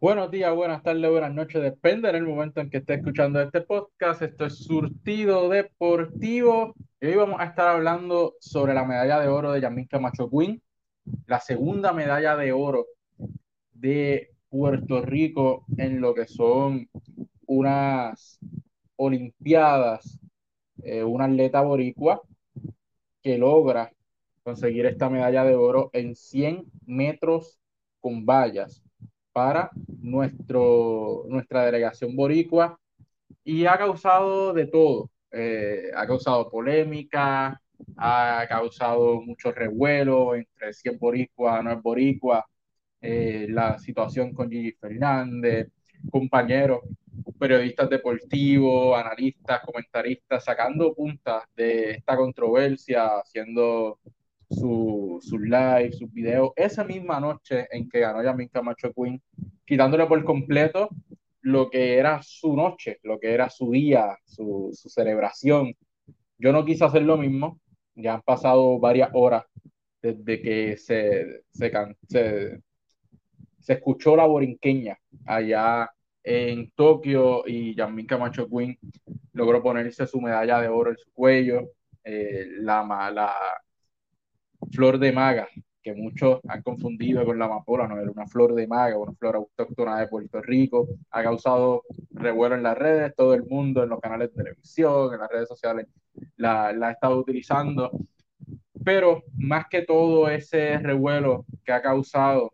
Buenos días, buenas tardes, buenas noches, depende del momento en que esté escuchando este podcast. Esto es Surtido Deportivo y hoy vamos a estar hablando sobre la medalla de oro de Yamil Camacho Quinn, la segunda medalla de oro de Puerto Rico en lo que son unas Olimpiadas, eh, una atleta boricua que logra conseguir esta medalla de oro en 100 metros con vallas para nuestro, nuestra delegación boricua y ha causado de todo. Eh, ha causado polémica, ha causado mucho revuelo entre si es boricua no es boricua, eh, la situación con Gigi Fernández, compañeros, periodistas deportivos, analistas, comentaristas, sacando puntas de esta controversia, haciendo sus su live, sus videos, esa misma noche en que ganó Yamin Camacho Queen, quitándole por completo lo que era su noche, lo que era su día, su, su celebración. Yo no quise hacer lo mismo, ya han pasado varias horas desde que se, se, se, se escuchó la borinqueña allá en Tokio y Yamin Camacho Queen logró ponerse su medalla de oro en su cuello. Eh, la, la, flor de maga, que muchos han confundido con la amapola, no era una flor de maga, una flor autóctona de Puerto Rico, ha causado revuelo en las redes, todo el mundo en los canales de televisión, en las redes sociales, la, la ha estado utilizando, pero más que todo ese revuelo que ha causado,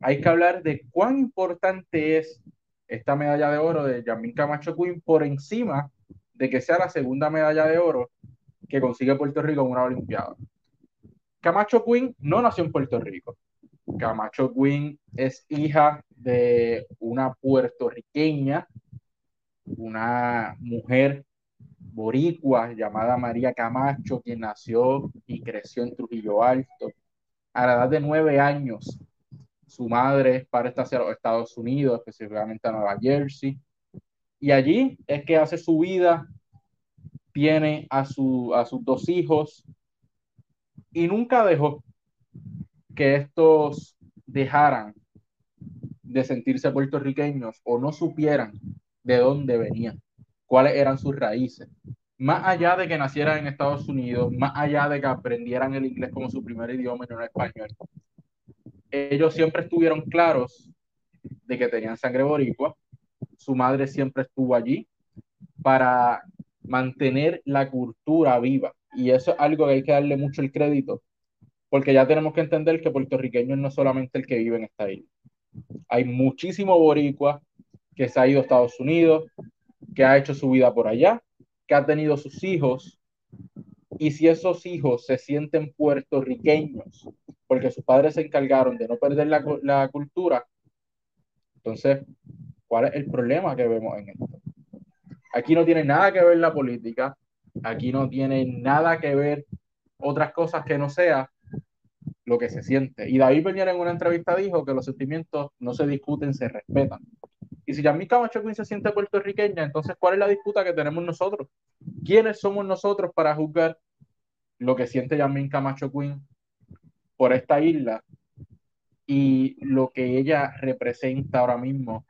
hay que hablar de cuán importante es esta medalla de oro de Yamin Camacho Queen por encima de que sea la segunda medalla de oro que consigue Puerto Rico en una Olimpiada. Camacho Queen no nació en Puerto Rico. Camacho Queen es hija de una puertorriqueña, una mujer boricua llamada María Camacho, quien nació y creció en Trujillo Alto. A la edad de nueve años, su madre parte hacia los Estados Unidos, específicamente a Nueva Jersey, y allí es que hace su vida, tiene a, su, a sus dos hijos, y nunca dejó que estos dejaran de sentirse puertorriqueños o no supieran de dónde venían, cuáles eran sus raíces. Más allá de que nacieran en Estados Unidos, más allá de que aprendieran el inglés como su primer idioma y no el español, ellos siempre estuvieron claros de que tenían sangre boricua. Su madre siempre estuvo allí para mantener la cultura viva y eso es algo que hay que darle mucho el crédito, porque ya tenemos que entender que puertorriqueño no es solamente el que vive en esta isla. Hay muchísimo boricua que se ha ido a Estados Unidos, que ha hecho su vida por allá, que ha tenido sus hijos, y si esos hijos se sienten puertorriqueños, porque sus padres se encargaron de no perder la, la cultura, entonces, ¿cuál es el problema que vemos en esto? Aquí no tiene nada que ver la política, Aquí no tiene nada que ver otras cosas que no sea lo que se siente. Y David Peñera en una entrevista dijo que los sentimientos no se discuten, se respetan. Y si Yamil Camacho Queen se siente puertorriqueña, entonces ¿cuál es la disputa que tenemos nosotros? ¿Quiénes somos nosotros para juzgar lo que siente Yamil Camacho Queen por esta isla y lo que ella representa ahora mismo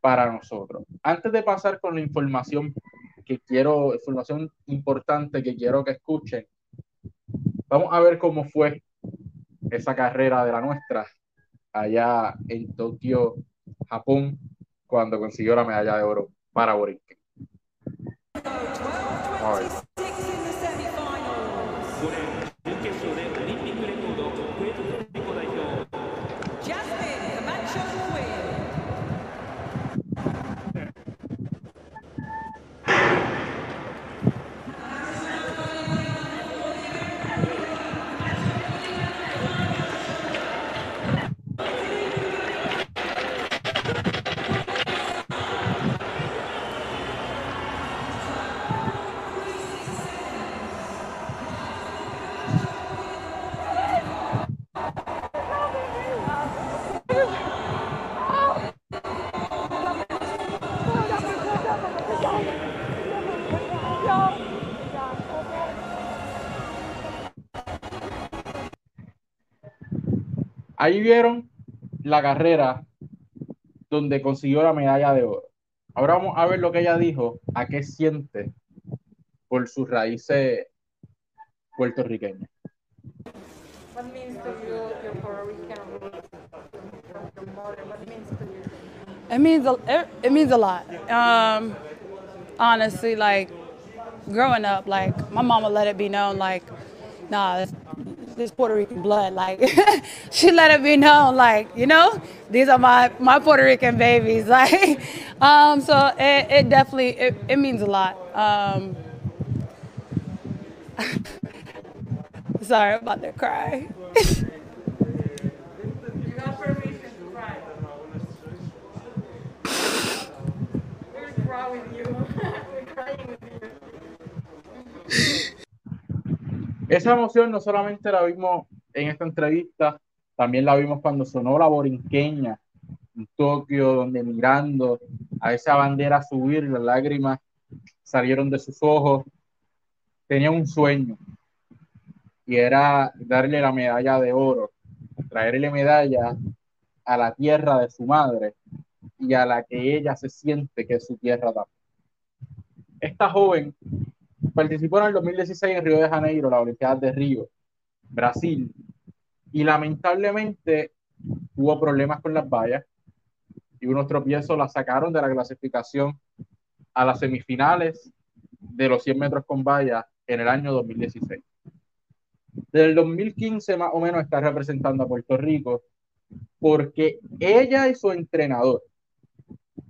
para nosotros? Antes de pasar con la información que quiero, información importante que quiero que escuchen. Vamos a ver cómo fue esa carrera de la nuestra allá en Tokio, Japón, cuando consiguió la medalla de oro para Borinquen. Ahí vieron la carrera donde consiguió la medalla de oro. Ahora vamos a ver lo que ella dijo, a qué siente por sus raíces puertorriqueñas. What means to you? It means a, it means a lot. Um, honestly, like growing up, like my mama let it be known, like, nah, this, this Puerto Rican blood. Like she let it be known, like you know, these are my my Puerto Rican babies. Like, um, so it, it definitely it, it means a lot. Um, Sorry, I'm about to cry. Esa emoción no solamente la vimos en esta entrevista, también la vimos cuando sonó la borinqueña en Tokio, donde mirando a esa bandera subir, las lágrimas salieron de sus ojos. Tenía un sueño, y era darle la medalla de oro, traerle medalla a la tierra de su madre y a la que ella se siente que es su tierra también. Esta joven participó en el 2016 en Río de Janeiro, la Olimpiada de Río, Brasil, y lamentablemente hubo problemas con las vallas y unos tropiezos la sacaron de la clasificación a las semifinales de los 100 metros con vallas en el año 2016. Desde el 2015 más o menos está representando a Puerto Rico porque ella y su entrenador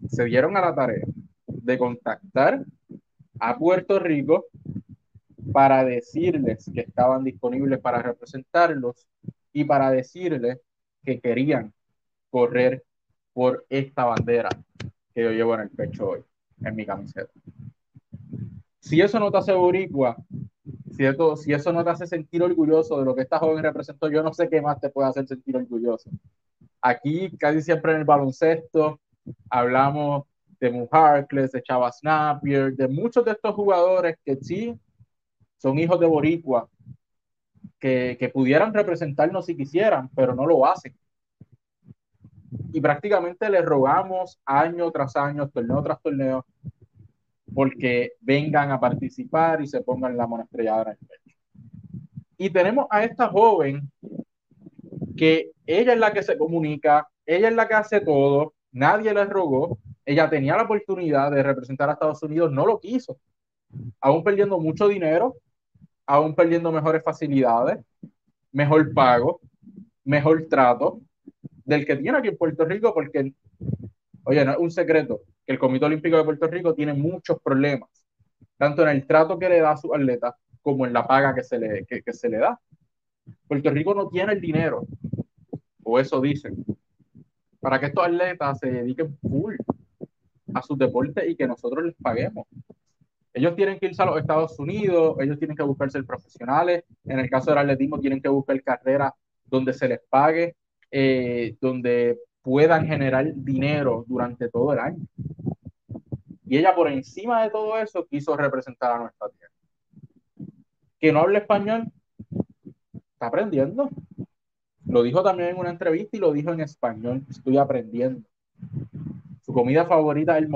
se dieron a la tarea de contactar a Puerto Rico para decirles que estaban disponibles para representarlos y para decirles que querían correr por esta bandera que yo llevo en el pecho hoy, en mi camiseta. Si eso no te hace boricua, si eso, no te hace sentir orgulloso de lo que esta joven representó, yo no sé qué más te puede hacer sentir orgulloso. Aquí, casi siempre en el baloncesto, hablamos de Mujarkles, de Chava Napier, de muchos de estos jugadores que sí son hijos de Boricua, que, que pudieran representarnos si quisieran, pero no lo hacen. Y prácticamente le rogamos año tras año, torneo tras torneo, porque vengan a participar y se pongan la mano estrellada en el pecho. Y tenemos a esta joven que ella es la que se comunica, ella es la que hace todo, nadie le rogó, ella tenía la oportunidad de representar a Estados Unidos, no lo quiso, aún perdiendo mucho dinero, aún perdiendo mejores facilidades, mejor pago, mejor trato del que tiene aquí en Puerto Rico, porque, oye, no es un secreto, que el Comité Olímpico de Puerto Rico tiene muchos problemas, tanto en el trato que le da a sus atletas como en la paga que se le, que, se le da. Puerto Rico no tiene el dinero, o eso dicen, para que estos atletas se dediquen full a sus deportes y que nosotros les paguemos. Ellos tienen que irse a los Estados Unidos, ellos tienen que buscarse el profesionales, en el caso del atletismo tienen que buscar carreras donde se les pague, eh, donde puedan generar dinero durante todo el año. Y ella por encima de todo eso quiso representar a nuestra tierra. Que no habla español, está aprendiendo. Lo dijo también en una entrevista y lo dijo en español, estoy aprendiendo. Comida favorita es el.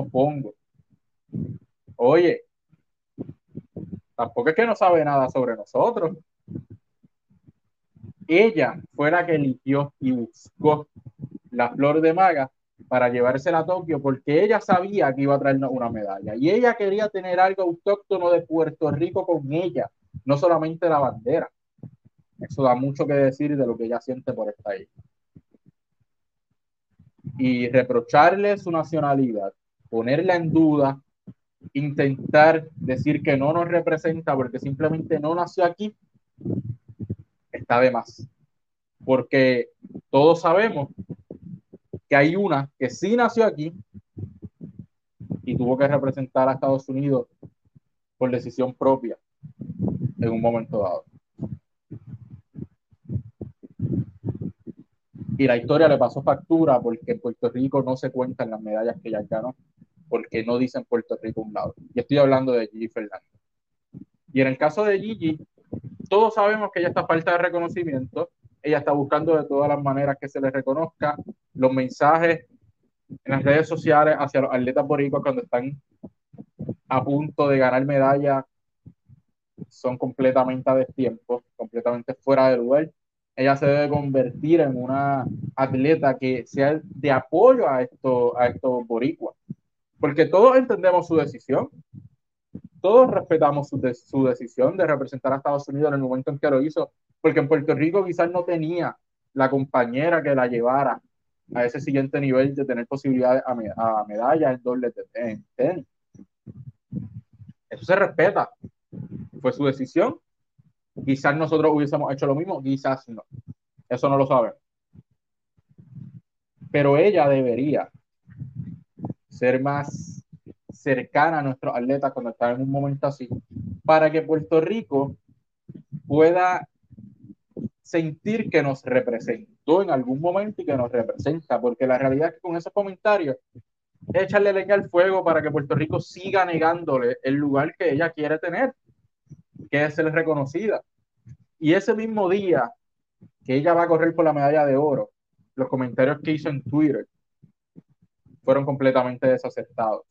Oye, tampoco es que no sabe nada sobre nosotros. Ella fue la que eligió y buscó la flor de maga para llevársela a Tokio porque ella sabía que iba a traernos una medalla y ella quería tener algo autóctono de Puerto Rico con ella, no solamente la bandera. Eso da mucho que decir de lo que ella siente por esta isla. Y reprocharle su nacionalidad, ponerla en duda, intentar decir que no nos representa porque simplemente no nació aquí, está de más. Porque todos sabemos que hay una que sí nació aquí y tuvo que representar a Estados Unidos por decisión propia en un momento dado. Y la historia le pasó factura porque en Puerto Rico no se cuentan las medallas que ella ganó, porque no dicen Puerto Rico un lado. Y estoy hablando de Gigi Fernández. Y en el caso de Gigi, todos sabemos que ella está falta de reconocimiento ella está buscando de todas las maneras que se le reconozca los mensajes en las redes sociales hacia los atletas boricuas cuando están a punto de ganar medalla son completamente a destiempo, completamente fuera de lugar. Ella se debe convertir en una atleta que sea de apoyo a, esto, a estos boricuas, porque todos entendemos su decisión, todos respetamos su, su decisión de representar a Estados Unidos en el momento en que lo hizo, porque en Puerto Rico quizás no tenía la compañera que la llevara a ese siguiente nivel de tener posibilidades a, a medallas en doble en tenis. Eso se respeta. Fue su decisión. Quizás nosotros hubiésemos hecho lo mismo, quizás no. Eso no lo sabemos. Pero ella debería ser más cercana a nuestros atletas cuando están en un momento así, para que Puerto Rico pueda sentir que nos representó en algún momento y que nos representa, porque la realidad es que con esos comentarios echarle leña al fuego para que Puerto Rico siga negándole el lugar que ella quiere tener, que es ser reconocida. Y ese mismo día que ella va a correr por la medalla de oro, los comentarios que hizo en Twitter fueron completamente desacertados.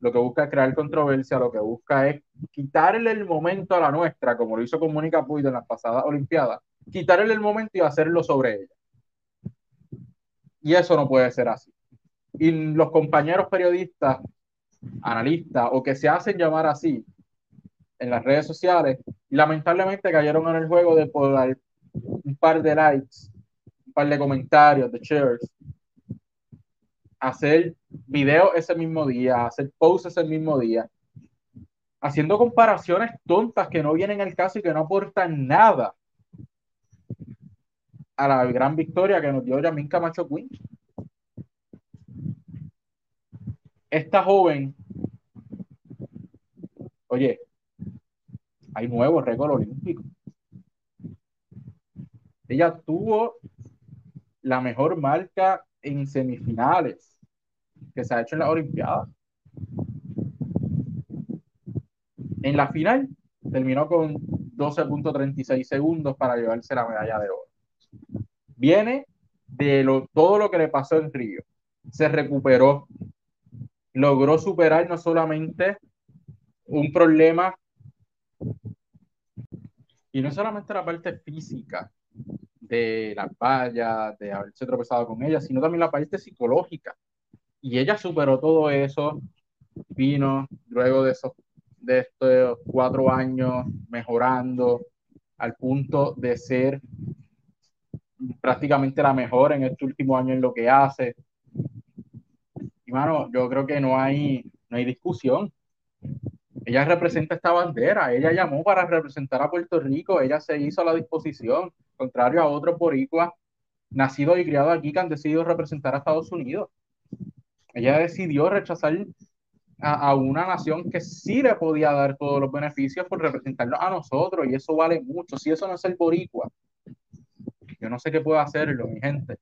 Lo que busca es crear controversia, lo que busca es quitarle el momento a la nuestra, como lo hizo con Mónica Puig en las pasadas Olimpiadas, quitarle el momento y hacerlo sobre ella. Y eso no puede ser así y los compañeros periodistas, analistas o que se hacen llamar así en las redes sociales, lamentablemente cayeron en el juego de por un par de likes, un par de comentarios, de shares, hacer videos ese mismo día, hacer posts ese mismo día, haciendo comparaciones tontas que no vienen al caso y que no aportan nada a la gran victoria que nos dio Yamin Camacho Quinn. esta joven, oye, hay nuevo récord olímpico. Ella tuvo la mejor marca en semifinales que se ha hecho en la Olimpiada. En la final terminó con 12.36 segundos para llevarse la medalla de oro. Viene de lo, todo lo que le pasó en Río. Se recuperó, logró superar no solamente un problema y no solamente la parte física de las vallas, de haberse tropezado con ella, sino también la parte psicológica. Y ella superó todo eso, vino luego de esos de estos cuatro años mejorando al punto de ser prácticamente la mejor en este último año en lo que hace, y mano, yo creo que no hay, no hay discusión. Ella representa esta bandera, ella llamó para representar a Puerto Rico, ella se hizo a la disposición, contrario a otros boricuas nacidos y criados aquí que han decidido representar a Estados Unidos. Ella decidió rechazar a, una nación que sí le podía dar todos los beneficios por representarnos a nosotros, y eso vale mucho. Si eso no es el boricua, yo no sé qué puedo hacerlo, mi gente.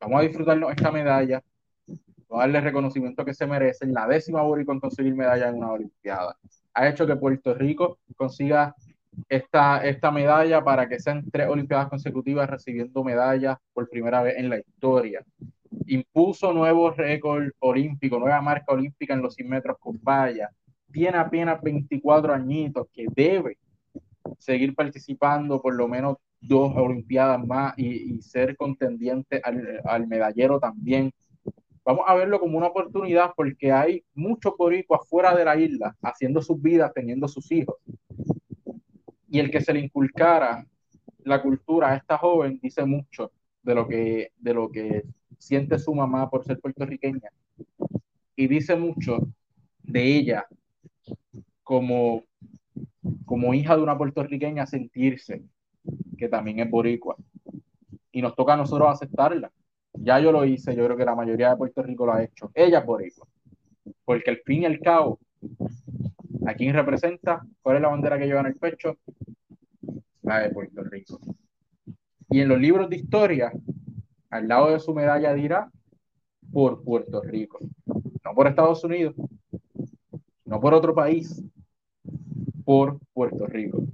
Vamos a disfrutarnos esta medalla, darle el reconocimiento que se merecen, la décima boricua en conseguir medalla en una Olimpiada. Ha hecho que Puerto Rico consiga esta, esta medalla para que sean tres Olimpiadas consecutivas recibiendo medallas por primera vez en la historia. Impuso nuevo récord olímpico, nueva marca olímpica en los 100 metros con valla. Tiene apenas 24 añitos que debe seguir participando por lo menos dos Olimpiadas más y, ser contendiente al, al medallero también vamos a verlo como una oportunidad porque hay muchos boricuas fuera de la isla haciendo sus vidas, teniendo sus hijos. Y el que se le inculcara la cultura a esta joven dice mucho de lo que, de lo que siente su mamá por ser puertorriqueña. Y dice mucho de ella como, como hija de una puertorriqueña sentirse que también es boricua. Y nos toca a nosotros aceptarla ya yo lo hice, yo creo que la mayoría de Puerto Rico lo ha hecho. Ella por eso. Porque al fin y al cabo, ¿a quién representa? ¿Cuál es la bandera que lleva en el pecho? La de Puerto Rico. Y en los libros de historia, al lado de su medalla dirá por Puerto Rico. No por Estados Unidos, no por otro país, por Puerto Rico.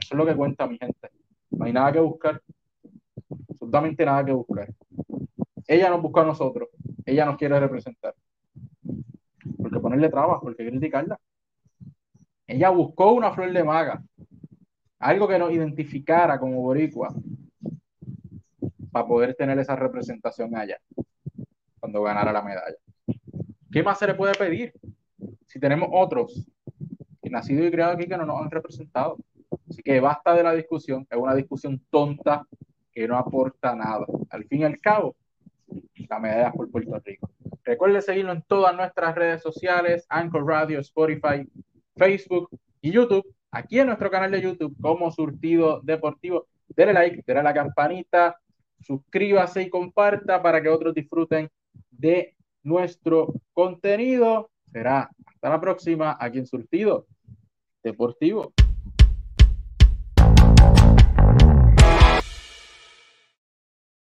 Eso es lo que cuenta mi gente. No hay nada que buscar absolutamente nada que buscar. Ella nos buscó a nosotros, ella nos quiere representar. Porque ponerle trabajo, porque criticarla. Ella buscó una flor de maga, algo que nos identificara como boricua, para poder tener esa representación allá, cuando ganara la medalla. ¿Qué más se le puede pedir? Si tenemos otros que nacido y criado aquí que no nos han representado. Así que basta de la discusión, es una discusión tonta que no aporta nada. Al fin y al cabo, la medalla por Puerto Rico. Recuerde seguirnos en todas nuestras redes sociales, Anchor Radio, Spotify, Facebook y YouTube. Aquí en nuestro canal de YouTube como Surtido Deportivo. Dele like, dele a la campanita, suscríbase y comparta para que otros disfruten de nuestro contenido. Será hasta la próxima aquí en Surtido Deportivo.